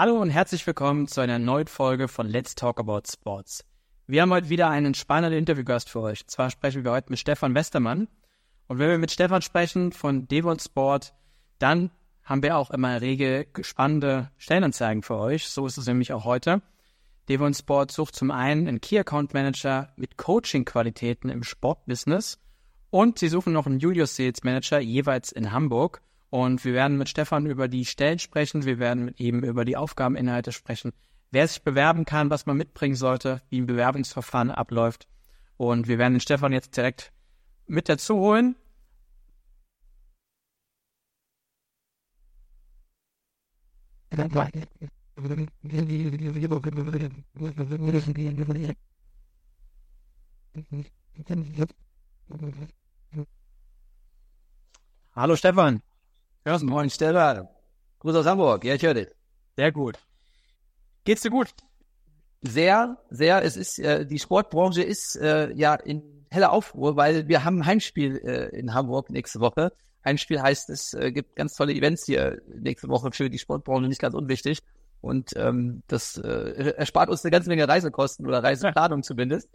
Hallo und herzlich willkommen zu einer neuen Folge von Let's Talk About Sports. Wir haben heute wieder einen spannenden Interviewgast für euch. Zwar sprechen wir heute mit Stefan Westermann. Und wenn wir mit Stefan sprechen von Devon Sport, dann haben wir auch immer rege spannende Stellenanzeigen für euch. So ist es nämlich auch heute. Devon Sport sucht zum einen einen Key Account Manager mit Coaching-Qualitäten im Sportbusiness und sie suchen noch einen Junior Sales Manager jeweils in Hamburg. Und wir werden mit Stefan über die Stellen sprechen. Wir werden mit ihm über die Aufgabeninhalte sprechen, wer sich bewerben kann, was man mitbringen sollte, wie ein Bewerbungsverfahren abläuft. Und wir werden den Stefan jetzt direkt mit dazu holen. Hallo Stefan. Ja, moin Stefan. Gruß aus Hamburg. Ja, ich höre dich. Sehr gut. Geht's dir gut? Sehr, sehr. Es ist, äh, die Sportbranche ist äh, ja in heller Aufruhr, weil wir haben ein Heimspiel äh, in Hamburg nächste Woche. Heimspiel heißt, es äh, gibt ganz tolle Events hier nächste Woche für die Sportbranche, nicht ganz unwichtig. Und ähm, das äh, erspart uns eine ganze Menge Reisekosten oder Reiseplanung zumindest.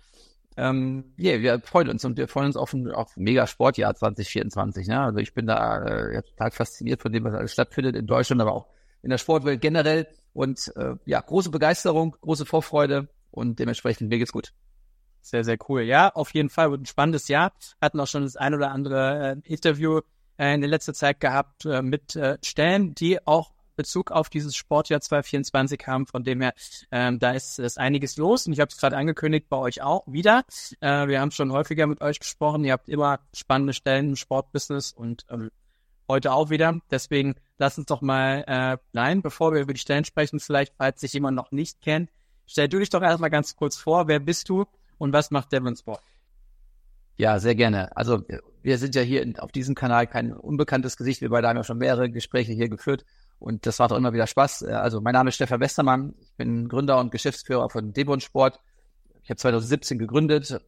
Ähm, yeah, wir freuen uns und wir freuen uns auf ein, auf ein mega Sportjahr 2024. Ne? Also ich bin da äh, total fasziniert von dem, was alles stattfindet in Deutschland, aber auch in der Sportwelt generell. Und äh, ja, große Begeisterung, große Vorfreude und dementsprechend mir geht's gut. Sehr, sehr cool. Ja, auf jeden Fall wird ein spannendes Jahr. Hatten auch schon das ein oder andere äh, Interview äh, in der letzten Zeit gehabt äh, mit äh, Stellen, die auch Bezug auf dieses Sportjahr 2024 haben. Von dem her, ähm, da ist, ist einiges los. Und ich habe es gerade angekündigt, bei euch auch wieder. Äh, wir haben schon häufiger mit euch gesprochen. Ihr habt immer spannende Stellen im Sportbusiness und ähm, heute auch wieder. Deswegen lass uns doch mal äh, nein, bevor wir über die Stellen sprechen, vielleicht, falls sich jemand noch nicht kennt, stell du dich doch erstmal ganz kurz vor. Wer bist du und was macht Devon Sport? Ja, sehr gerne. Also wir sind ja hier auf diesem Kanal kein unbekanntes Gesicht. Wir beide haben ja schon mehrere Gespräche hier geführt und das macht auch immer wieder Spaß. Äh, also mein Name ist Stefan Westermann. Ich bin Gründer und Geschäftsführer von Debon Sport. Ich habe 2017 gegründet,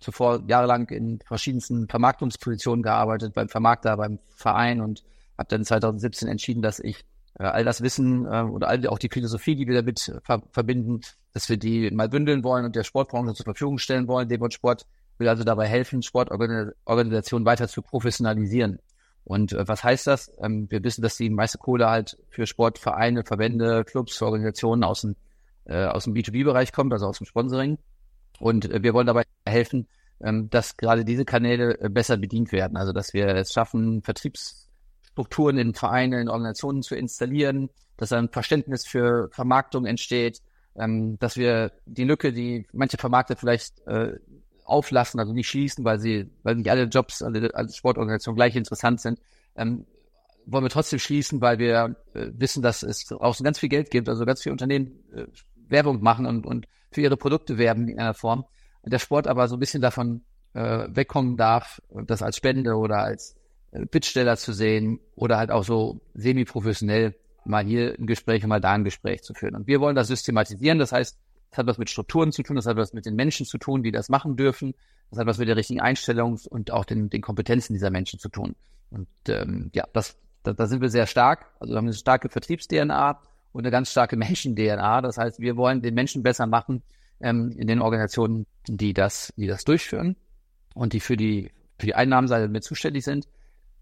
zuvor jahrelang in verschiedensten Vermarktungspositionen gearbeitet, beim Vermarkter, beim Verein und habe dann 2017 entschieden, dass ich äh, all das Wissen äh, oder auch die Philosophie, die wir damit ver verbinden, dass wir die mal bündeln wollen und der Sportbranche zur Verfügung stellen wollen. Debon Sport will also dabei helfen, Sportorganisationen weiter zu professionalisieren. Und äh, was heißt das? Ähm, wir wissen, dass die meiste Kohle halt für Sportvereine, Verbände, Clubs, Organisationen aus dem, äh, aus dem B2B-Bereich kommt, also aus dem Sponsoring. Und äh, wir wollen dabei helfen, ähm, dass gerade diese Kanäle äh, besser bedient werden. Also dass wir es schaffen, Vertriebsstrukturen in Vereinen, in Organisationen zu installieren, dass ein Verständnis für Vermarktung entsteht, ähm, dass wir die Lücke, die manche Vermarkter vielleicht äh, auflassen, also nicht schließen, weil sie, weil nicht alle Jobs, alle, alle Sportorganisationen gleich interessant sind, ähm, wollen wir trotzdem schließen, weil wir äh, wissen, dass es draußen ganz viel Geld gibt, also ganz viele Unternehmen äh, Werbung machen und, und für ihre Produkte werben in einer Form. Der Sport aber so ein bisschen davon äh, wegkommen darf, das als Spende oder als äh, Bittsteller zu sehen oder halt auch so semi-professionell mal hier ein Gespräch und mal da ein Gespräch zu führen. Und wir wollen das systematisieren. Das heißt, das hat was mit Strukturen zu tun, das hat was mit den Menschen zu tun, die das machen dürfen. Das hat was mit der richtigen Einstellung und auch den, den Kompetenzen dieser Menschen zu tun. Und ähm, ja, das, da, da sind wir sehr stark. Also wir haben eine starke Vertriebs-DNA und eine ganz starke Menschen-DNA. Das heißt, wir wollen den Menschen besser machen ähm, in den Organisationen, die das, die das durchführen und die für die für die Einnahmenseite mit zuständig sind.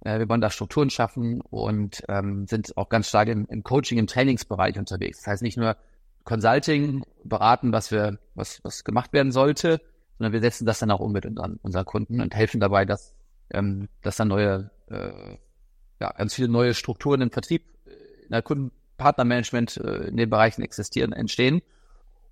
Äh, wir wollen da Strukturen schaffen und ähm, sind auch ganz stark im, im Coaching, im Trainingsbereich unterwegs. Das heißt nicht nur Consulting beraten, was wir, was, was gemacht werden sollte, sondern wir setzen das dann auch um mit unseren, unseren Kunden und helfen dabei, dass, ähm, dass dann neue, äh, ja, ganz viele neue Strukturen im Vertrieb, äh, in der Kundenpartnermanagement äh, in den Bereichen existieren, entstehen.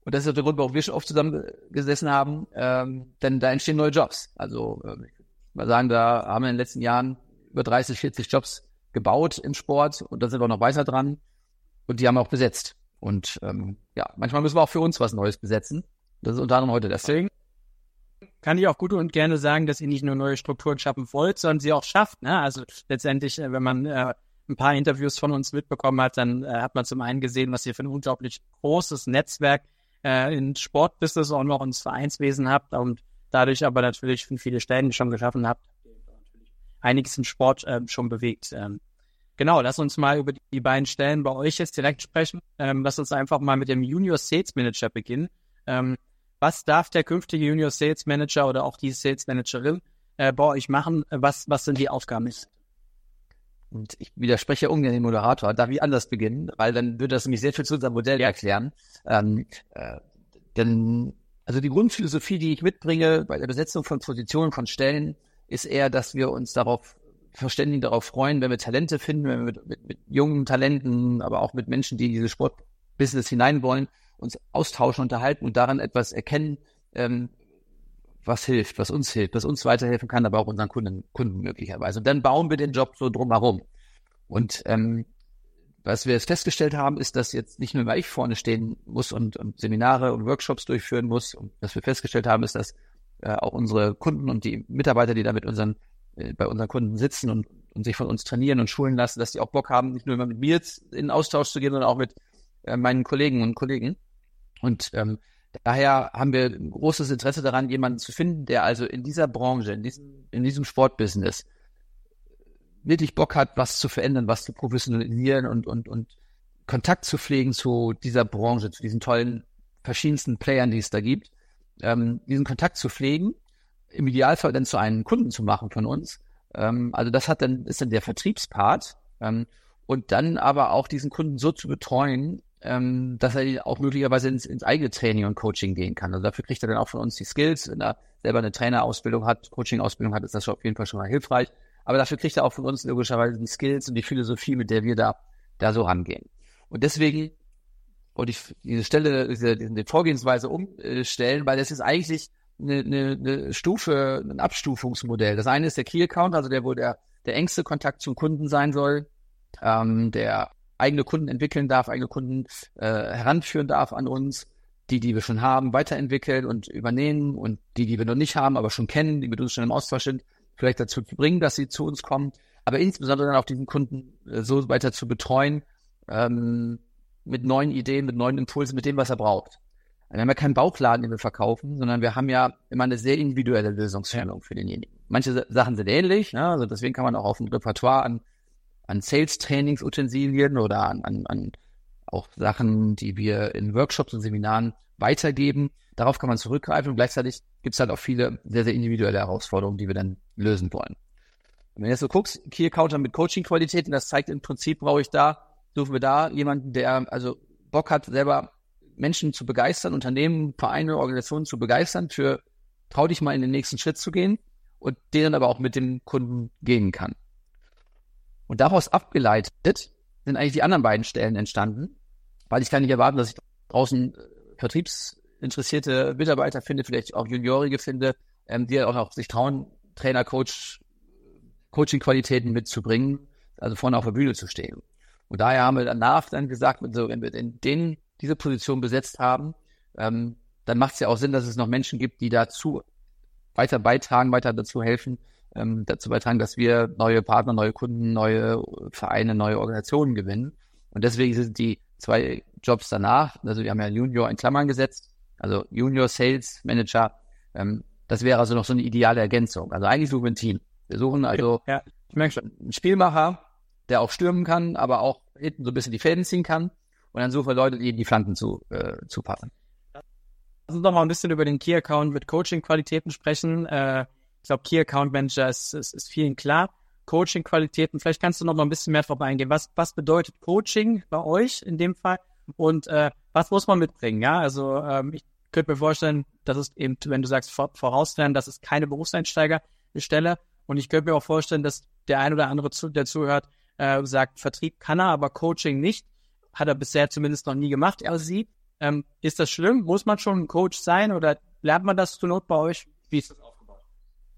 Und das ist auch der Grund, warum wir schon oft zusammengesessen haben, ähm, denn da entstehen neue Jobs. Also äh, ich mal sagen, da haben wir in den letzten Jahren über 30, 40 Jobs gebaut im Sport und da sind wir noch weiter dran und die haben wir auch besetzt. Und ähm, ja, manchmal müssen wir auch für uns was Neues besetzen. Das ist unter anderem heute deswegen. Kann ich auch gut und gerne sagen, dass ihr nicht nur neue Strukturen schaffen wollt, sondern sie auch schafft. Ne? Also letztendlich, äh, wenn man äh, ein paar Interviews von uns mitbekommen hat, dann äh, hat man zum einen gesehen, was ihr für ein unglaublich großes Netzwerk äh, in Sportbusiness und auch ins Vereinswesen habt und dadurch aber natürlich viele Stellen schon geschaffen habt, einiges im Sport äh, schon bewegt. Ähm, Genau, lass uns mal über die beiden Stellen bei euch jetzt direkt sprechen. Ähm, lass uns einfach mal mit dem Junior Sales Manager beginnen. Ähm, was darf der künftige Junior Sales Manager oder auch die Sales Managerin äh, bei euch machen? Was, was sind die Aufgaben? Und ich widerspreche ungern den Moderator, darf ich anders beginnen, weil dann würde das nämlich sehr viel zu unserem Modell erklären. Ähm, äh, denn also die Grundphilosophie, die ich mitbringe bei der Besetzung von Positionen, von Stellen, ist eher, dass wir uns darauf verständigen, darauf freuen, wenn wir Talente finden, wenn wir mit, mit, mit jungen Talenten, aber auch mit Menschen, die in dieses Sportbusiness hinein wollen, uns austauschen, unterhalten und daran etwas erkennen, ähm, was hilft, was uns hilft, was uns weiterhelfen kann, aber auch unseren Kunden, Kunden möglicherweise. Und dann bauen wir den Job so drumherum. Und ähm, was wir jetzt festgestellt haben, ist, dass jetzt nicht nur ich vorne stehen muss und, und Seminare und Workshops durchführen muss. Und was wir festgestellt haben, ist, dass äh, auch unsere Kunden und die Mitarbeiter, die da mit unseren, bei unseren Kunden sitzen und, und sich von uns trainieren und schulen lassen, dass die auch Bock haben, nicht nur immer mit mir in Austausch zu gehen, sondern auch mit äh, meinen Kollegen und Kollegen. Und ähm, daher haben wir ein großes Interesse daran, jemanden zu finden, der also in dieser Branche, in diesem, in diesem Sportbusiness wirklich Bock hat, was zu verändern, was zu professionalisieren und, und, und Kontakt zu pflegen zu dieser Branche, zu diesen tollen verschiedensten Playern, die es da gibt, ähm, diesen Kontakt zu pflegen, im Idealfall dann zu einem Kunden zu machen von uns. Ähm, also das hat dann, ist dann der Vertriebspart. Ähm, und dann aber auch diesen Kunden so zu betreuen, ähm, dass er auch möglicherweise ins, ins eigene Training und Coaching gehen kann. Also dafür kriegt er dann auch von uns die Skills. Wenn er selber eine Trainerausbildung hat, Coaching-Ausbildung hat, ist das auf jeden Fall schon mal hilfreich. Aber dafür kriegt er auch von uns logischerweise die Skills und die Philosophie, mit der wir da, da so rangehen. Und deswegen wollte ich diese Stelle, diese, diese Vorgehensweise umstellen, weil das ist eigentlich eine, eine, eine Stufe, ein Abstufungsmodell. Das eine ist der Key Account, also der, wo der, der engste Kontakt zum Kunden sein soll, ähm, der eigene Kunden entwickeln darf, eigene Kunden äh, heranführen darf an uns, die, die wir schon haben, weiterentwickeln und übernehmen und die, die wir noch nicht haben, aber schon kennen, die mit uns schon im Austausch sind, vielleicht dazu zu bringen, dass sie zu uns kommen, aber insbesondere dann auch diesen Kunden äh, so weiter zu betreuen, ähm, mit neuen Ideen, mit neuen Impulsen, mit dem, was er braucht. Wir haben ja keinen Bauchladen, den wir verkaufen, sondern wir haben ja immer eine sehr individuelle Lösungsstellung für denjenigen. Manche Sachen sind ähnlich, ne? also deswegen kann man auch auf ein Repertoire an an Sales-Trainings-Utensilien oder an, an, an auch Sachen, die wir in Workshops und Seminaren weitergeben. Darauf kann man zurückgreifen und gleichzeitig gibt es halt auch viele sehr, sehr individuelle Herausforderungen, die wir dann lösen wollen. Und wenn du jetzt so guckst, Key Accounter mit Coaching-Qualitäten, das zeigt im Prinzip, brauche ich da, suchen wir da jemanden, der also Bock hat, selber Menschen zu begeistern, Unternehmen, Vereine, Organisationen zu begeistern, für trau dich mal in den nächsten Schritt zu gehen und den dann aber auch mit dem Kunden gehen kann. Und daraus abgeleitet sind eigentlich die anderen beiden Stellen entstanden, weil ich kann nicht erwarten, dass ich draußen äh, vertriebsinteressierte Mitarbeiter finde, vielleicht auch Juniorige finde, ähm, die auch noch sich trauen, Trainer, Coach, Coaching-Qualitäten mitzubringen, also vorne auf der Bühne zu stehen. Und daher haben wir danach dann gesagt, so, wenn wir in den, diese Position besetzt haben, ähm, dann macht es ja auch Sinn, dass es noch Menschen gibt, die dazu weiter beitragen, weiter dazu helfen, ähm, dazu beitragen, dass wir neue Partner, neue Kunden, neue Vereine, neue Organisationen gewinnen. Und deswegen sind die zwei Jobs danach, also wir haben ja Junior in Klammern gesetzt, also Junior Sales Manager, ähm, das wäre also noch so eine ideale Ergänzung. Also eigentlich suchen wir ein Team. Wir suchen also ja, ich merke schon, einen Spielmacher, der auch stürmen kann, aber auch hinten so ein bisschen die Fäden ziehen kann. Und dann suchen wir Leute, die die Flanken zu, äh, zu passen. Lass uns noch mal ein bisschen über den Key Account mit Coaching-Qualitäten sprechen. Äh, ich glaube, Key Account Manager ist, ist, ist vielen klar. Coaching-Qualitäten, vielleicht kannst du noch mal ein bisschen mehr drauf eingehen. Was, was bedeutet Coaching bei euch in dem Fall? Und äh, was muss man mitbringen? Ja, also ähm, ich könnte mir vorstellen, dass es eben, wenn du sagst, vorauslernen, das ist keine Berufseinsteigerstelle. Und ich könnte mir auch vorstellen, dass der ein oder andere, zu, der zuhört, äh, sagt, Vertrieb kann er, aber Coaching nicht. Hat er bisher zumindest noch nie gemacht, er sie. Ähm, ist das schlimm? Muss man schon ein Coach sein oder lernt man das zur Not bei euch? Wie ist das auch?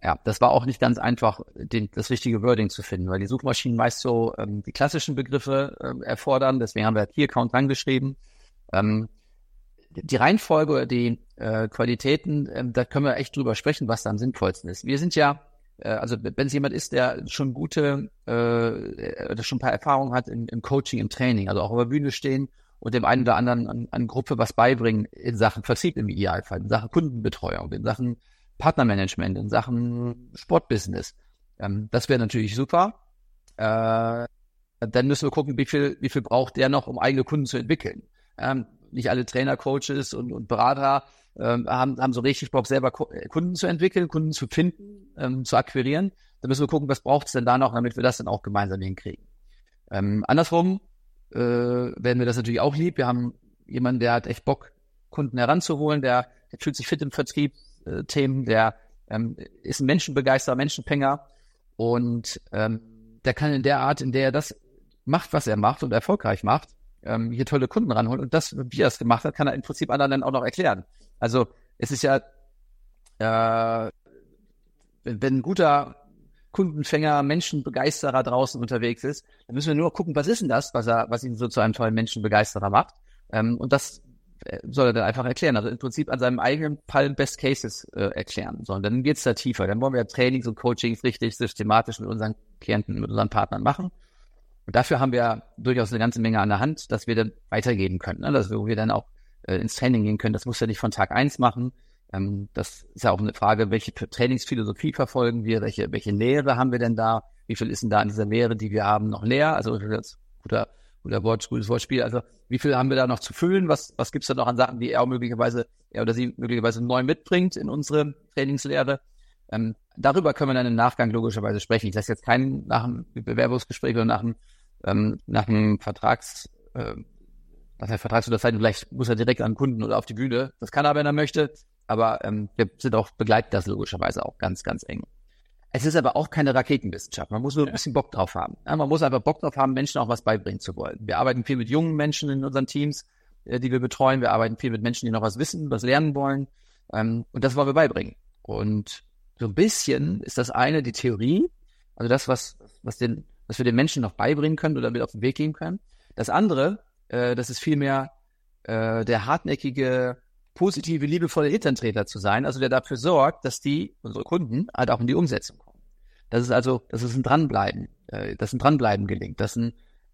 ja, das war auch nicht ganz einfach, den, das richtige Wording zu finden, weil die Suchmaschinen meist so ähm, die klassischen Begriffe äh, erfordern. Deswegen haben wir Key Account rangeschrieben. Ähm, die Reihenfolge oder die äh, Qualitäten, äh, da können wir echt drüber sprechen, was da am sinnvollsten ist. Wir sind ja, also wenn es jemand ist, der schon gute, äh, der schon ein paar Erfahrungen hat im, im Coaching, im Training, also auch der Bühne stehen und dem einen oder anderen an, an Gruppe was beibringen in Sachen Vertrieb im Idealfall, in Sachen Kundenbetreuung, in Sachen Partnermanagement, in Sachen Sportbusiness. Ähm, das wäre natürlich super. Äh, dann müssen wir gucken, wie viel, wie viel braucht der noch, um eigene Kunden zu entwickeln. Ähm, nicht alle Trainer, Coaches und, und Berater ähm, haben, haben so richtig Bock, selber äh, Kunden zu entwickeln, Kunden zu finden, ähm, zu akquirieren. Da müssen wir gucken, was braucht es denn da noch, damit wir das dann auch gemeinsam hinkriegen. Ähm, andersrum äh, werden wir das natürlich auch lieb. Wir haben jemanden, der hat echt Bock, Kunden heranzuholen, der, der fühlt sich fit im Vertrieb, äh, Themen, der ähm, ist ein Menschenbegeisterer, Menschenfänger und ähm, der kann in der Art, in der er das macht, was er macht und erfolgreich macht, ähm, hier tolle Kunden ranholen. Und das, wie er es gemacht hat, kann er im Prinzip anderen dann auch noch erklären. Also es ist ja, äh, wenn, wenn ein guter Kundenfänger, Menschenbegeisterer draußen unterwegs ist, dann müssen wir nur gucken, was ist denn das, was er, was ihn so zu einem tollen Menschenbegeisterer macht. Ähm, und das äh, soll er dann einfach erklären. Also im Prinzip an seinem eigenen Fall Best Cases äh, erklären. So, und dann geht's da tiefer. Dann wollen wir Trainings und Coachings richtig systematisch mit unseren Klienten, mit unseren Partnern machen. Und dafür haben wir durchaus eine ganze Menge an der Hand, dass wir dann weitergeben können. Ne? Dass wir dann auch äh, ins Training gehen können. Das muss ja nicht von Tag eins machen. Ähm, das ist ja auch eine Frage, welche Trainingsphilosophie verfolgen wir, welche, welche Lehre haben wir denn da? Wie viel ist denn da an dieser Lehre, die wir haben, noch leer? Also das guter, guter Wort, gutes Wortspiel. Also wie viel haben wir da noch zu füllen? Was, was gibt's da noch an Sachen, die er möglicherweise, er oder sie möglicherweise neu mitbringt in unsere Trainingslehre? Ähm, darüber können wir dann im Nachgang logischerweise sprechen. Ich lasse jetzt keinen nach dem Bewerbungsgespräch oder nach dem ähm, nach einem Vertrags, äh, nach der Vertragsunterzeichnung, vielleicht muss er direkt an den Kunden oder auf die Bühne. Das kann er, wenn er möchte. Aber ähm, wir sind auch, begleiten das logischerweise auch ganz, ganz eng. Es ist aber auch keine Raketenwissenschaft. Man muss nur ein bisschen Bock drauf haben. Ja, man muss einfach Bock drauf haben, Menschen auch was beibringen zu wollen. Wir arbeiten viel mit jungen Menschen in unseren Teams, äh, die wir betreuen. Wir arbeiten viel mit Menschen, die noch was wissen, was lernen wollen. Ähm, und das wollen wir beibringen. Und so ein bisschen ist das eine die Theorie, also das, was, was den was wir den Menschen noch beibringen können oder mit auf den Weg geben können. Das andere, äh, das ist vielmehr äh, der hartnäckige, positive, liebevolle Hinterntreter zu sein, also der dafür sorgt, dass die, unsere Kunden, halt auch in die Umsetzung kommen. Das ist also, das ist ein Dranbleiben, äh, dass ein Dranbleiben gelingt. Das ein,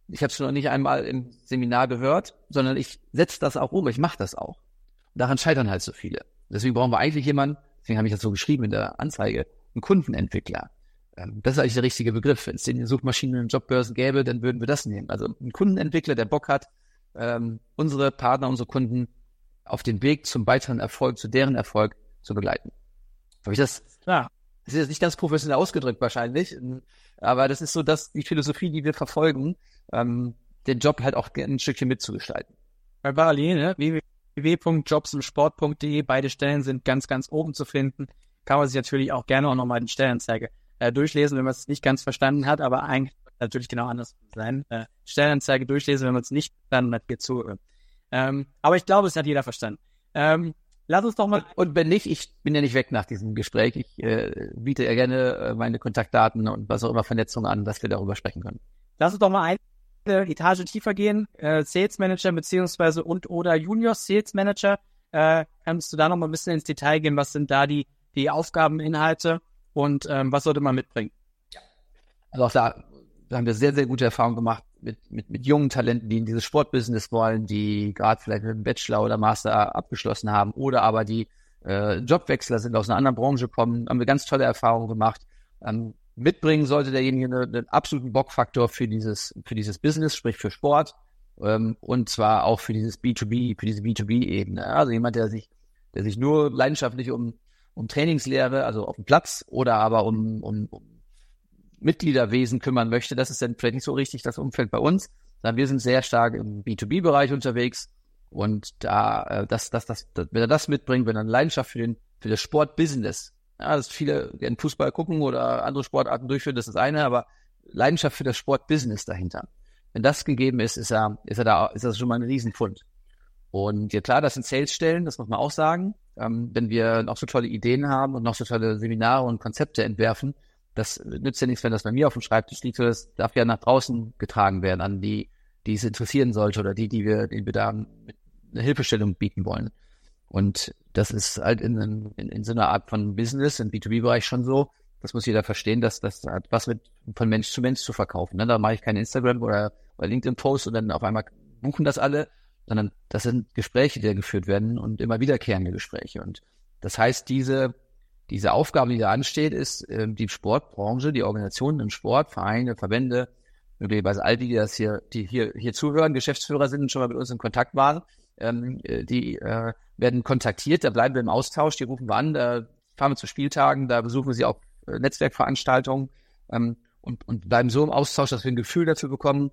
ich habe es noch nicht einmal im Seminar gehört, sondern ich setze das auch um, ich mache das auch. Und daran scheitern halt so viele. Deswegen brauchen wir eigentlich jemanden, deswegen habe ich das so geschrieben in der Anzeige, einen Kundenentwickler, das ist eigentlich der richtige Begriff. Wenn es den Suchmaschinen und Jobbörsen gäbe, dann würden wir das nehmen. Also ein Kundenentwickler, der Bock hat, ähm, unsere Partner, unsere Kunden auf den Weg zum weiteren Erfolg, zu deren Erfolg zu begleiten. Habe ich das? Klar. Das ist jetzt nicht ganz professionell ausgedrückt wahrscheinlich, aber das ist so, dass die Philosophie, die wir verfolgen, ähm, den Job halt auch ein Stückchen mitzugestalten. Bei Parallel, ne? www.jobsimsport.de, beide Stellen sind ganz, ganz oben zu finden. Kann man sich natürlich auch gerne auch nochmal die Stellenzeige äh, durchlesen, wenn man es nicht ganz verstanden hat, aber eigentlich natürlich genau anders sein. Äh, Stellenanzeige durchlesen, wenn man es nicht verstanden hat, geht zu. Ähm, aber ich glaube, es hat jeder verstanden. Ähm, lass uns doch mal. Und wenn nicht, ich bin ja nicht weg nach diesem Gespräch. Ich äh, biete ja gerne äh, meine Kontaktdaten und was auch immer Vernetzungen an, dass wir darüber sprechen können. Lass uns doch mal eine Etage tiefer gehen. Äh, Sales Manager beziehungsweise und oder Junior Sales Manager. Äh, kannst du da noch mal ein bisschen ins Detail gehen? Was sind da die, die Aufgabeninhalte? Und ähm, was sollte man mitbringen? Also auch da, haben wir sehr, sehr gute Erfahrungen gemacht mit, mit, mit jungen Talenten, die in dieses Sportbusiness wollen, die gerade vielleicht mit einem Bachelor oder Master abgeschlossen haben oder aber die äh, Jobwechsler sind, aus einer anderen Branche kommen, haben wir ganz tolle Erfahrungen gemacht. Ähm, mitbringen sollte derjenige einen, einen absoluten Bockfaktor für dieses, für dieses Business, sprich für Sport ähm, und zwar auch für dieses B2B, für diese B2B-Ebene. Also jemand, der sich, der sich nur leidenschaftlich um um Trainingslehre, also auf dem Platz, oder aber um, um, um Mitgliederwesen kümmern möchte, das ist dann vielleicht nicht so richtig das Umfeld bei uns, sondern wir sind sehr stark im B2B-Bereich unterwegs und da, äh, das, das, das, das, wenn er das mitbringt, wenn er eine Leidenschaft für den, für das Sportbusiness, ja, dass viele gerne Fußball gucken oder andere Sportarten durchführen, das ist eine, aber Leidenschaft für das Sportbusiness dahinter. Wenn das gegeben ist, ist er, ist er da, ist das schon mal ein Riesenfund. Und ja klar, das sind Sales-Stellen, das muss man auch sagen. Ähm, wenn wir noch so tolle Ideen haben und noch so tolle Seminare und Konzepte entwerfen, das nützt ja nichts, wenn das bei mir auf dem Schreibtisch liegt, das darf ja nach draußen getragen werden an die, die es interessieren sollte oder die, die wir, die wir da eine Hilfestellung bieten wollen. Und das ist halt in, in, in so einer Art von Business, im B2B-Bereich schon so. Das muss jeder verstehen, dass das hat was mit von Mensch zu Mensch zu verkaufen. Ne? Da mache ich kein Instagram oder, oder LinkedIn-Post und dann auf einmal buchen das alle, sondern das sind Gespräche, die da geführt werden und immer wiederkehrende Gespräche. Und das heißt, diese, diese Aufgabe, die da ansteht, ist, äh, die Sportbranche, die Organisationen im Sport, Vereine, Verbände, möglicherweise all die, die das hier, die hier, hier zuhören, Geschäftsführer sind und schon mal mit uns in Kontakt waren, ähm, äh, die äh, werden kontaktiert, da bleiben wir im Austausch, die rufen wir an, da fahren wir zu Spieltagen, da besuchen wir sie auf äh, Netzwerkveranstaltungen ähm, und, und bleiben so im Austausch, dass wir ein Gefühl dafür bekommen,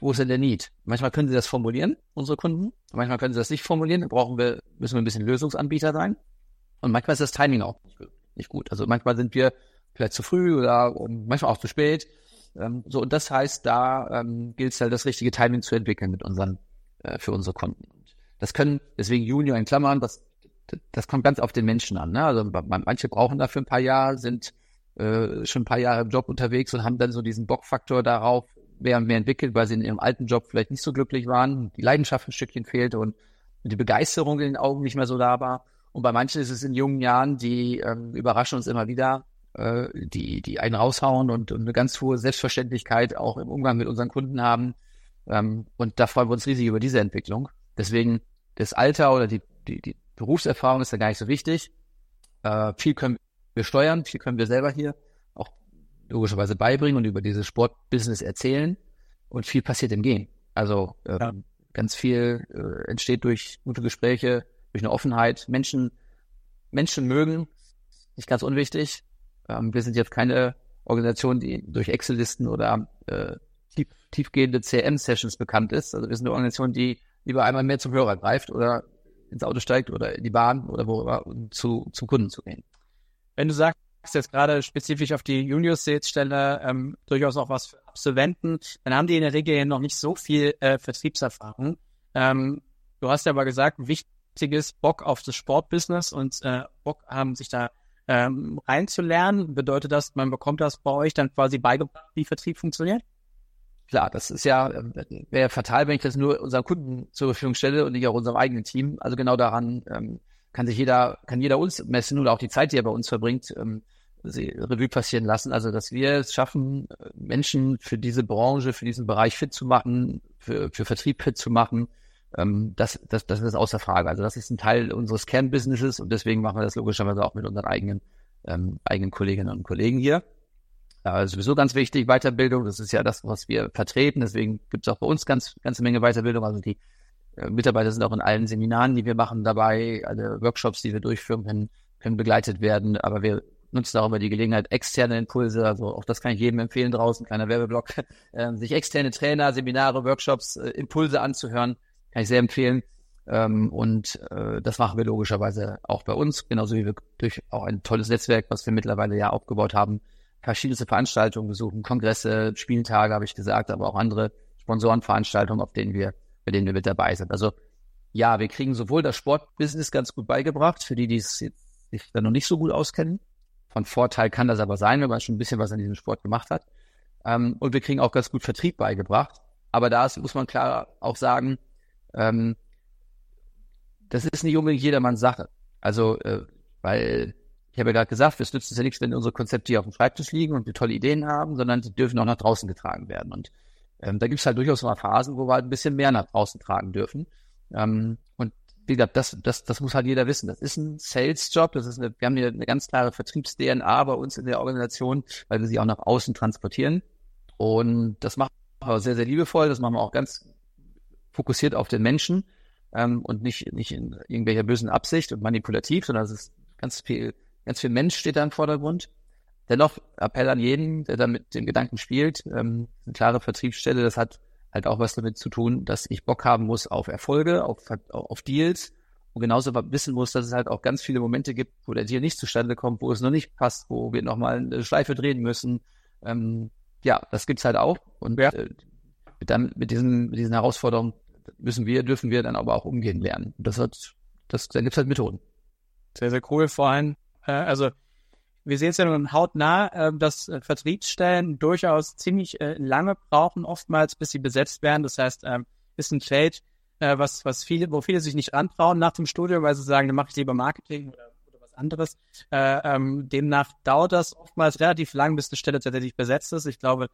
wo ist denn der Need? Manchmal können sie das formulieren, unsere Kunden, manchmal können sie das nicht formulieren, da brauchen wir, müssen wir ein bisschen Lösungsanbieter sein. Und manchmal ist das Timing auch nicht gut. Also manchmal sind wir vielleicht zu früh oder manchmal auch zu spät. Ähm, so, und das heißt, da ähm, gilt es halt, das richtige Timing zu entwickeln mit unseren, äh, für unsere Kunden. Das können, deswegen Junior in Klammern, das, das kommt ganz auf den Menschen an. Ne? Also manche brauchen dafür ein paar Jahre, sind äh, schon ein paar Jahre im Job unterwegs und haben dann so diesen Bockfaktor darauf mehr und mehr entwickelt, weil sie in ihrem alten Job vielleicht nicht so glücklich waren, die Leidenschaft ein Stückchen fehlte und die Begeisterung in den Augen nicht mehr so da war. Und bei manchen ist es in jungen Jahren, die ähm, überraschen uns immer wieder, äh, die, die einen raushauen und, und eine ganz hohe Selbstverständlichkeit auch im Umgang mit unseren Kunden haben. Ähm, und da freuen wir uns riesig über diese Entwicklung. Deswegen das Alter oder die, die, die Berufserfahrung ist da gar nicht so wichtig. Äh, viel können wir steuern, viel können wir selber hier logischerweise beibringen und über dieses Sportbusiness erzählen. Und viel passiert im Gehen. Also ähm, ja. ganz viel äh, entsteht durch gute Gespräche, durch eine Offenheit. Menschen, Menschen mögen, nicht ganz unwichtig. Ähm, wir sind jetzt keine Organisation, die durch Excel-Listen oder äh, tief, tiefgehende CM-Sessions bekannt ist. Also wir sind eine Organisation, die lieber einmal mehr zum Hörer greift oder ins Auto steigt oder in die Bahn oder wo immer, um zu, zum Kunden zu gehen. Wenn du sagst, jetzt gerade spezifisch auf die Junior Sales Stelle ähm, durchaus auch was für Absolventen, dann haben die in der Regel noch nicht so viel äh, Vertriebserfahrung. Ähm, du hast ja aber gesagt, wichtig ist Bock auf das Sportbusiness und äh, Bock haben, sich da ähm, reinzulernen. Bedeutet das, man bekommt das bei euch dann quasi beigebracht, wie Vertrieb funktioniert? Klar, das ist ja, äh, wäre fatal, wenn ich das nur unseren Kunden zur Verfügung stelle und nicht auch unserem eigenen Team. Also genau daran ähm, kann sich jeder, kann jeder uns messen oder auch die Zeit, die er bei uns verbringt, ähm, Revue passieren lassen. Also, dass wir es schaffen, Menschen für diese Branche, für diesen Bereich fit zu machen, für, für Vertrieb fit zu machen, ähm, das, das, das ist außer Frage. Also, das ist ein Teil unseres Kernbusinesses und deswegen machen wir das logischerweise auch mit unseren eigenen, ähm, eigenen Kolleginnen und Kollegen hier. Ja, sowieso ganz wichtig, Weiterbildung, das ist ja das, was wir vertreten. Deswegen gibt es auch bei uns ganz, ganze Menge Weiterbildung. Also die äh, Mitarbeiter sind auch in allen Seminaren, die wir machen, dabei. Alle Workshops, die wir durchführen, können, können begleitet werden. Aber wir nutzen auch immer die Gelegenheit, externe Impulse, also auch das kann ich jedem empfehlen draußen, kleiner Werbeblock, äh, sich externe Trainer, Seminare, Workshops, äh, Impulse anzuhören, kann ich sehr empfehlen. Ähm, und äh, das machen wir logischerweise auch bei uns, genauso wie wir durch auch ein tolles Netzwerk, was wir mittlerweile ja aufgebaut haben, verschiedenste Veranstaltungen besuchen, Kongresse, Spieltage, habe ich gesagt, aber auch andere Sponsorenveranstaltungen, auf denen wir, bei denen wir mit dabei sind. Also ja, wir kriegen sowohl das Sportbusiness ganz gut beigebracht, für die, die es jetzt sich da noch nicht so gut auskennen. Von Vorteil kann das aber sein, wenn man schon ein bisschen was an diesem Sport gemacht hat. Ähm, und wir kriegen auch ganz gut Vertrieb beigebracht. Aber da muss man klar auch sagen, ähm, das ist nicht unbedingt jedermanns Sache. Also, äh, weil ich habe ja gerade gesagt, es nützt uns ja nichts, wenn unsere Konzepte hier auf dem Schreibtisch liegen und wir tolle Ideen haben, sondern die dürfen auch nach draußen getragen werden. Und ähm, da gibt es halt durchaus mal Phasen, wo wir halt ein bisschen mehr nach draußen tragen dürfen. Ähm, und wie gesagt, das, das, das muss halt jeder wissen. Das ist ein Sales-Job. Das ist eine, wir haben hier eine ganz klare Vertriebs-DNA bei uns in der Organisation, weil wir sie auch nach außen transportieren. Und das machen wir sehr, sehr liebevoll. Das machen wir auch ganz fokussiert auf den Menschen ähm, und nicht, nicht in irgendwelcher bösen Absicht und manipulativ, sondern es ist ganz viel Ganz viel Mensch steht da im Vordergrund. Dennoch Appell an jeden, der da mit dem Gedanken spielt. Ähm, eine klare Vertriebsstelle, das hat halt auch was damit zu tun, dass ich Bock haben muss auf Erfolge, auf, auf Deals und genauso wissen muss, dass es halt auch ganz viele Momente gibt, wo der Deal nicht zustande kommt, wo es noch nicht passt, wo wir nochmal eine Schleife drehen müssen. Ähm, ja, das gibt's halt auch. Und ja. äh, mit, dann, mit, diesen, mit diesen Herausforderungen müssen wir, dürfen wir dann aber auch umgehen lernen. Und das hat, das, da gibt's halt Methoden. Sehr, sehr cool. Vor allem äh, also wir sehen es ja nun hautnah, äh, dass äh, Vertriebsstellen durchaus ziemlich äh, lange brauchen, oftmals, bis sie besetzt werden. Das heißt, ähm, ist ein Feld, was, was viele, wo viele sich nicht rantrauen nach dem Studium, weil sie sagen, dann mache ich lieber Marketing oder, oder was anderes. Äh, ähm, demnach dauert das oftmals relativ lang, bis eine Stelle tatsächlich besetzt ist. Ich glaube,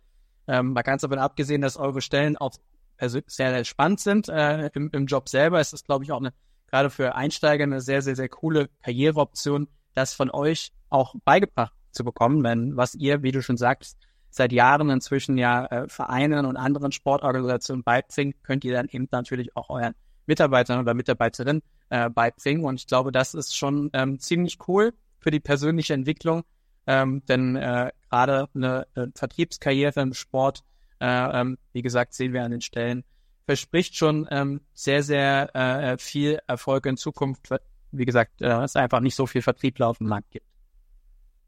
ähm, mal ganz davon abgesehen, dass eure Stellen auch sehr, sehr spannend sind im, im Job selber, ist das, glaube ich, auch eine, gerade für Einsteiger eine sehr, sehr, sehr coole Karriereoption, das von euch auch beigebracht zu bekommen, wenn was ihr, wie du schon sagst, seit Jahren inzwischen ja äh, Vereinen und anderen Sportorganisationen beibringt, könnt ihr dann eben natürlich auch euren Mitarbeitern oder Mitarbeiterinnen äh, beibringen. Und ich glaube, das ist schon ähm, ziemlich cool für die persönliche Entwicklung, ähm, denn äh, gerade eine, eine Vertriebskarriere im Sport, äh, ähm, wie gesagt, sehen wir an den Stellen, verspricht schon ähm, sehr, sehr äh, viel Erfolg in Zukunft. Wie gesagt, äh, es einfach nicht so viel Vertriebler auf dem Markt gibt.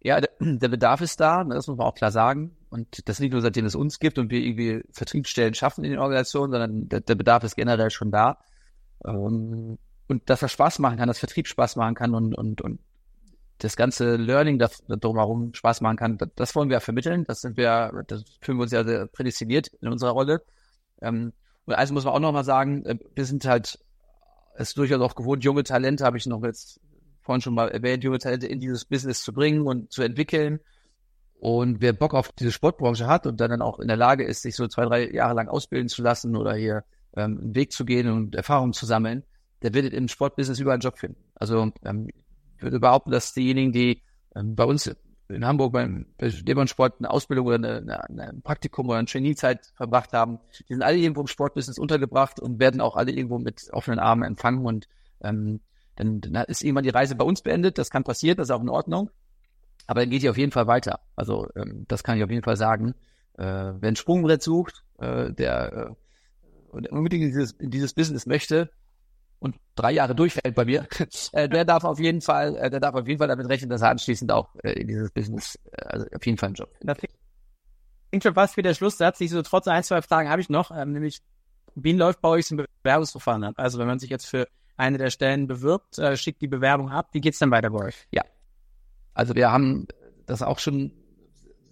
Ja, der, Bedarf ist da, ne, das muss man auch klar sagen. Und das nicht nur seitdem es uns gibt und wir irgendwie Vertriebsstellen schaffen in den Organisationen, sondern der, der Bedarf ist generell schon da. Ähm, und dass er Spaß machen kann, dass Vertrieb Spaß machen kann und, und, und das ganze Learning das drumherum Spaß machen kann, das, das wollen wir vermitteln. Das sind wir, das fühlen wir uns ja sehr prädestiniert in unserer Rolle. Ähm, und also muss man auch nochmal sagen, äh, wir sind halt es ist durchaus auch gewohnt, junge Talente, habe ich noch jetzt vorhin schon mal erwähnt, junge Talente in dieses Business zu bringen und zu entwickeln. Und wer Bock auf diese Sportbranche hat und dann, auch in der Lage ist, sich so zwei, drei Jahre lang ausbilden zu lassen oder hier ähm, einen Weg zu gehen und Erfahrungen zu sammeln, der wird im Sportbusiness überall einen Job finden. Also ähm, ich würde behaupten, dass diejenigen, die ähm, bei uns in Hamburg beim Sport eine Ausbildung oder eine, eine, ein Praktikum oder eine Trainee-Zeit verbracht haben, die sind alle irgendwo im Sportbusiness untergebracht und werden auch alle irgendwo mit offenen Armen empfangen und ähm, dann, dann ist irgendwann die Reise bei uns beendet. Das kann passieren, das ist auch in Ordnung. Aber dann geht die auf jeden Fall weiter. Also ähm, das kann ich auf jeden Fall sagen. Äh, wer ein Sprungbrett sucht, äh, der äh, unbedingt in dieses, in dieses Business möchte, und drei Jahre durchfällt bei mir, äh, der darf auf jeden Fall, äh, der darf auf jeden Fall damit rechnen, dass er anschließend auch äh, in dieses Business, äh, also auf jeden Fall einen Job. Das klingt schon fast wie der Schlusssatz. Ich so trotz ein, zwei Fragen habe ich noch, ähm, nämlich wie läuft bei euch so ein Bewerbungsverfahren ab? Also wenn man sich jetzt für eine der Stellen bewirbt, äh, schickt die Bewerbung ab, wie geht's dann weiter bei euch? Ja. Also wir haben das auch schon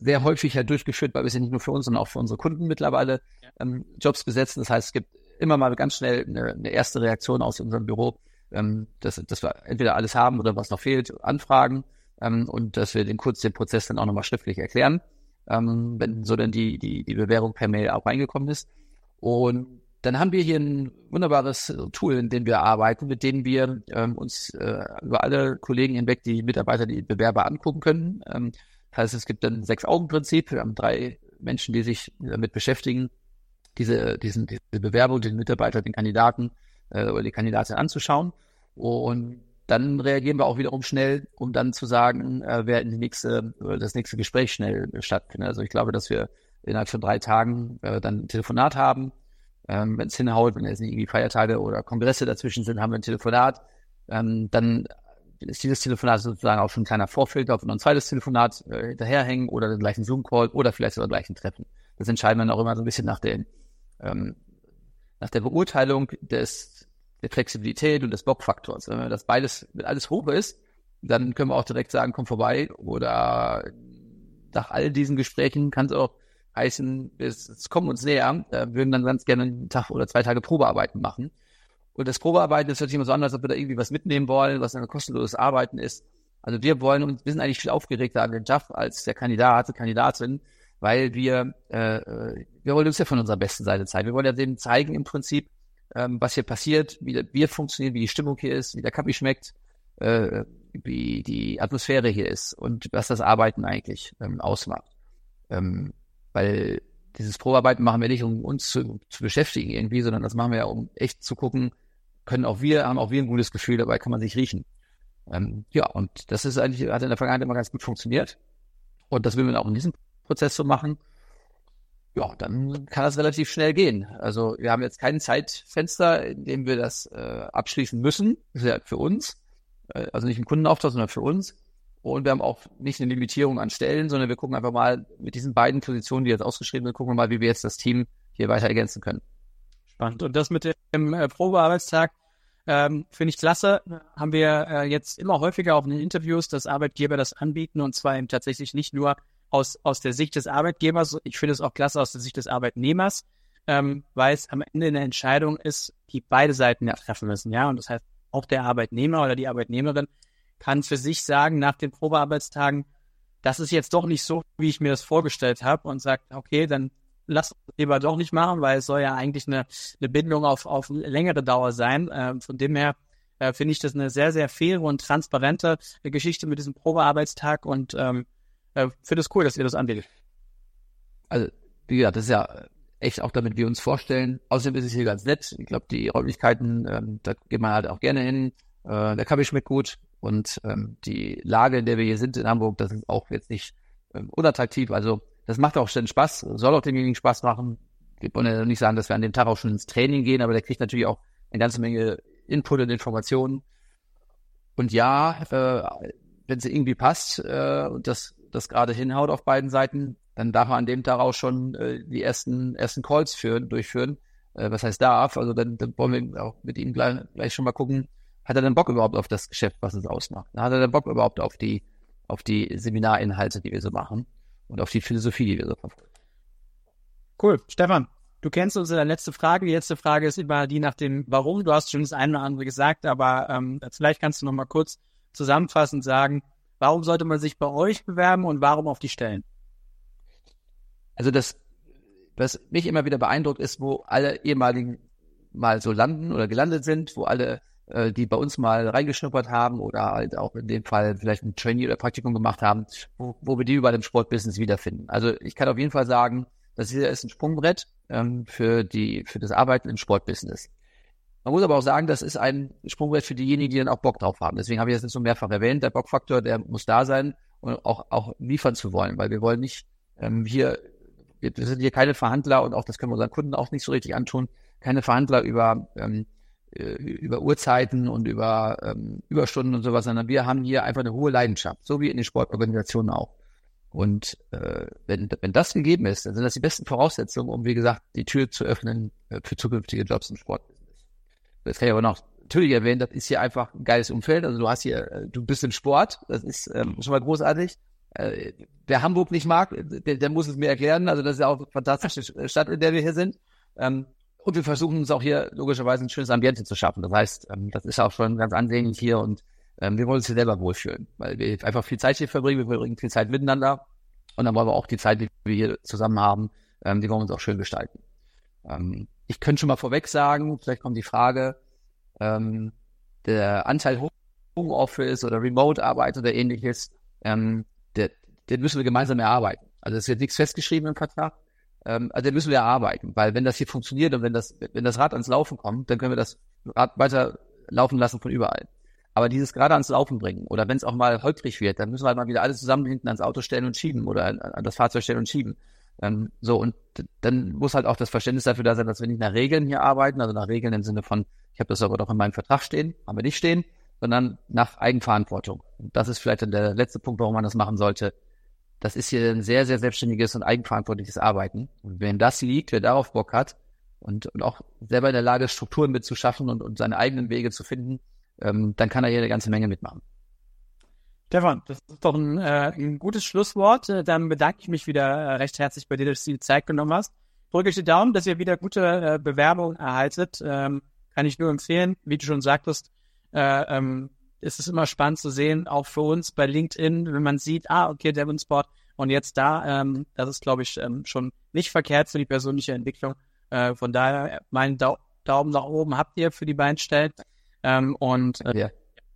sehr häufig halt durchgeführt, weil wir sind nicht nur für uns, sondern auch für unsere Kunden mittlerweile ähm, Jobs besetzen. Das heißt, es gibt immer mal ganz schnell eine, eine erste Reaktion aus unserem Büro, ähm, dass, dass wir entweder alles haben oder was noch fehlt, anfragen ähm, und dass wir den kurz den Prozess dann auch nochmal schriftlich erklären, ähm, wenn so dann die, die, die Bewerbung per Mail auch reingekommen ist. Und dann haben wir hier ein wunderbares Tool, in dem wir arbeiten, mit dem wir ähm, uns äh, über alle Kollegen hinweg die Mitarbeiter, die Bewerber angucken können. Ähm, das heißt, es gibt dann Sechs-Augen-Prinzip. Wir haben drei Menschen, die sich damit beschäftigen, diese, diesen, diese Bewerbung, den Mitarbeiter, den Kandidaten äh, oder die Kandidatin anzuschauen. Und dann reagieren wir auch wiederum schnell, um dann zu sagen, äh, wer in die nächste, das nächste Gespräch schnell stattfindet. Also ich glaube, dass wir innerhalb von drei Tagen äh, dann ein Telefonat haben. Ähm, wenn es hinhaut, wenn jetzt nicht irgendwie Feiertage oder Kongresse dazwischen sind, haben wir ein Telefonat. Ähm, dann ist dieses Telefonat sozusagen auch schon ein kleiner Vorfilter auf ein zweites Telefonat äh, hinterherhängen oder den gleichen Zoom-Call oder vielleicht sogar gleich ein Treffen. Das entscheiden wir dann auch immer so ein bisschen nach den ähm, nach der Beurteilung des, der Flexibilität und des Bockfaktors. Wenn das beides, wenn alles hoch ist, dann können wir auch direkt sagen, komm vorbei. Oder nach all diesen Gesprächen kann es auch heißen, es, kommen uns näher, äh, würden dann ganz gerne einen Tag oder zwei Tage Probearbeiten machen. Und das Probearbeiten ist natürlich immer so anders, als ob wir da irgendwie was mitnehmen wollen, was ein kostenloses Arbeiten ist. Also wir wollen und wir sind eigentlich viel aufgeregter an den Job als der Kandidat, Kandidatin, weil wir, äh, äh, wir wollen uns ja von unserer besten Seite zeigen. Wir wollen ja dem zeigen im Prinzip, ähm, was hier passiert, wie das Bier funktioniert, wie die Stimmung hier ist, wie der Kaffee schmeckt, äh, wie die Atmosphäre hier ist und was das Arbeiten eigentlich ähm, ausmacht. Ähm, weil dieses Probearbeiten machen wir nicht, um uns zu, zu beschäftigen irgendwie, sondern das machen wir ja, um echt zu gucken, können auch wir, haben auch wir ein gutes Gefühl, dabei kann man sich riechen. Ähm, ja, und das ist eigentlich, hat in der Vergangenheit immer ganz gut funktioniert. Und das will man auch in diesem Prozess zu machen, ja, dann kann das relativ schnell gehen. Also wir haben jetzt kein Zeitfenster, in dem wir das äh, abschließen müssen. Das ist ja für uns. Äh, also nicht im Kundenauftrag, sondern für uns. Und wir haben auch nicht eine Limitierung an Stellen, sondern wir gucken einfach mal mit diesen beiden Positionen, die jetzt ausgeschrieben sind, gucken wir mal, wie wir jetzt das Team hier weiter ergänzen können. Spannend. Und das mit dem äh, Probearbeitstag ähm, finde ich klasse. Haben wir äh, jetzt immer häufiger auch in den Interviews, dass Arbeitgeber das anbieten und zwar eben tatsächlich nicht nur aus, aus der Sicht des Arbeitgebers. Ich finde es auch klasse aus der Sicht des Arbeitnehmers, ähm, weil es am Ende eine Entscheidung ist, die beide Seiten ja treffen müssen. Ja, und das heißt, auch der Arbeitnehmer oder die Arbeitnehmerin kann für sich sagen, nach den Probearbeitstagen, das ist jetzt doch nicht so, wie ich mir das vorgestellt habe und sagt, okay, dann lass uns lieber doch nicht machen, weil es soll ja eigentlich eine, eine Bindung auf, auf längere Dauer sein. Ähm, von dem her äh, finde ich das eine sehr, sehr faire und transparente Geschichte mit diesem Probearbeitstag und ähm, äh, finde es cool, dass ihr das anbietet. Also, wie gesagt, das ist ja echt auch damit wir uns vorstellen. Außerdem ist es hier ganz nett. Ich glaube, die Räumlichkeiten, ähm, da geht man halt auch gerne hin. Äh, der Kaffee schmeckt gut und ähm, die Lage, in der wir hier sind in Hamburg, das ist auch jetzt nicht ähm, unattraktiv. Also das macht auch schon Spaß, soll auch demjenigen Spaß machen. Wir wollen ja nicht sagen, dass wir an dem Tag auch schon ins Training gehen, aber der kriegt natürlich auch eine ganze Menge Input und Informationen. Und ja, äh, wenn es irgendwie passt äh, und das, das gerade hinhaut auf beiden Seiten, dann darf er an dem Tag auch schon äh, die ersten, ersten Calls führen, durchführen. Äh, was heißt darf? Also dann, dann wollen wir auch mit ihm gleich, gleich schon mal gucken, hat er denn Bock überhaupt auf das Geschäft, was es ausmacht? Hat er denn Bock überhaupt auf die, auf die Seminarinhalte, die wir so machen und auf die Philosophie, die wir so verfolgen? Cool. Stefan, du kennst unsere letzte Frage. Die letzte Frage ist immer die nach dem Warum. Du hast schon das eine oder andere gesagt, aber ähm, vielleicht kannst du noch mal kurz zusammenfassend sagen, warum sollte man sich bei euch bewerben und warum auf die Stellen? Also das, was mich immer wieder beeindruckt, ist, wo alle ehemaligen mal so landen oder gelandet sind, wo alle, äh, die bei uns mal reingeschnuppert haben oder halt auch in dem Fall vielleicht ein Trainee oder Praktikum gemacht haben, wo, wo wir die überall im Sportbusiness wiederfinden. Also ich kann auf jeden Fall sagen, das hier ist ein Sprungbrett ähm, für die für das Arbeiten im Sportbusiness. Man muss aber auch sagen, das ist ein Sprungbrett für diejenigen, die dann auch Bock drauf haben. Deswegen habe ich das jetzt so mehrfach erwähnt. Der Bockfaktor, der muss da sein und auch, auch liefern zu wollen, weil wir wollen nicht ähm, hier wir, sind hier keine Verhandler und auch das können wir unseren Kunden auch nicht so richtig antun, keine Verhandler über ähm, äh, über Uhrzeiten und über ähm, Überstunden und sowas, sondern wir haben hier einfach eine hohe Leidenschaft, so wie in den Sportorganisationen auch. Und äh, wenn, wenn das gegeben ist, dann sind das die besten Voraussetzungen, um, wie gesagt, die Tür zu öffnen äh, für zukünftige Jobs im Sportbusiness. Das kann ich aber noch natürlich erwähnen, das ist hier einfach ein geiles Umfeld. Also du hast hier, äh, du bist im Sport, das ist ähm, schon mal großartig äh, wer Hamburg nicht mag, der, der, muss es mir erklären. Also das ist ja auch eine fantastische Stadt, in der wir hier sind. Ähm, und wir versuchen uns auch hier logischerweise ein schönes Ambiente zu schaffen. Das heißt, ähm, das ist auch schon ganz ansehnlich hier und ähm, wir wollen uns hier selber wohlfühlen, weil wir einfach viel Zeit hier verbringen, wir verbringen viel Zeit miteinander und dann wollen wir auch die Zeit, die wir hier zusammen haben, ähm, die wollen wir uns auch schön gestalten. Ich könnte schon mal vorweg sagen, vielleicht kommt die Frage, der Anteil Homeoffice oder Remote-Arbeit oder ähnliches, den müssen wir gemeinsam erarbeiten. Also es jetzt nichts festgeschrieben im Vertrag. Ähm, also müssen wir erarbeiten, weil wenn das hier funktioniert und wenn das, wenn das Rad ans Laufen kommt, dann können wir das Rad weiter laufen lassen von überall. Aber dieses gerade ans Laufen bringen oder wenn es auch mal holprig wird, dann müssen wir halt mal wieder alles zusammen hinten ans Auto stellen und schieben oder an, an das Fahrzeug stellen und schieben. Ähm, so, und dann muss halt auch das Verständnis dafür da sein, dass wir nicht nach Regeln hier arbeiten, also nach Regeln im Sinne von, ich habe das aber doch in meinem Vertrag stehen, haben wir nicht stehen, sondern nach Eigenverantwortung. Und das ist vielleicht dann der letzte Punkt, warum man das machen sollte. Das ist hier ein sehr, sehr selbstständiges und eigenverantwortliches Arbeiten. Und wenn das liegt, wer darauf Bock hat und, und auch selber in der Lage ist, Strukturen mitzuschaffen und, und seine eigenen Wege zu finden, ähm, dann kann er hier eine ganze Menge mitmachen. Stefan, das ist doch ein, äh, ein gutes Schlusswort. Äh, dann bedanke ich mich wieder äh, recht herzlich bei dir, dass du die Zeit genommen hast. Drücke ich die Daumen, dass ihr wieder gute äh, Bewerbungen erhaltet. Ähm, kann ich nur empfehlen. Wie du schon sagtest, äh, ähm, ist es immer spannend zu sehen, auch für uns bei LinkedIn, wenn man sieht, ah, okay, Devon Sport und jetzt da, ähm, das ist, glaube ich, ähm, schon nicht verkehrt für die persönliche Entwicklung. Äh, von daher, meinen Dau Daumen nach oben habt ihr für die beiden Stellen ähm, und äh, ja.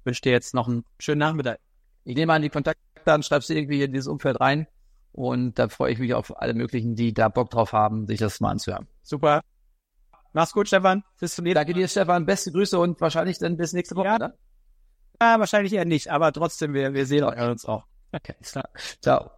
wünsche dir jetzt noch einen schönen Nachmittag. Ich nehme an, die Kontaktdaten schreibst du irgendwie in dieses Umfeld rein und da freue ich mich auf alle möglichen, die da Bock drauf haben, sich das mal anzuhören. Super. Mach's gut, Stefan. Bis zum nächsten Mal. Danke dir, Stefan. Beste Grüße und wahrscheinlich dann bis nächste Woche. Ja, ja wahrscheinlich eher nicht, aber trotzdem, wir, wir sehen uns auch. Okay, Ciao.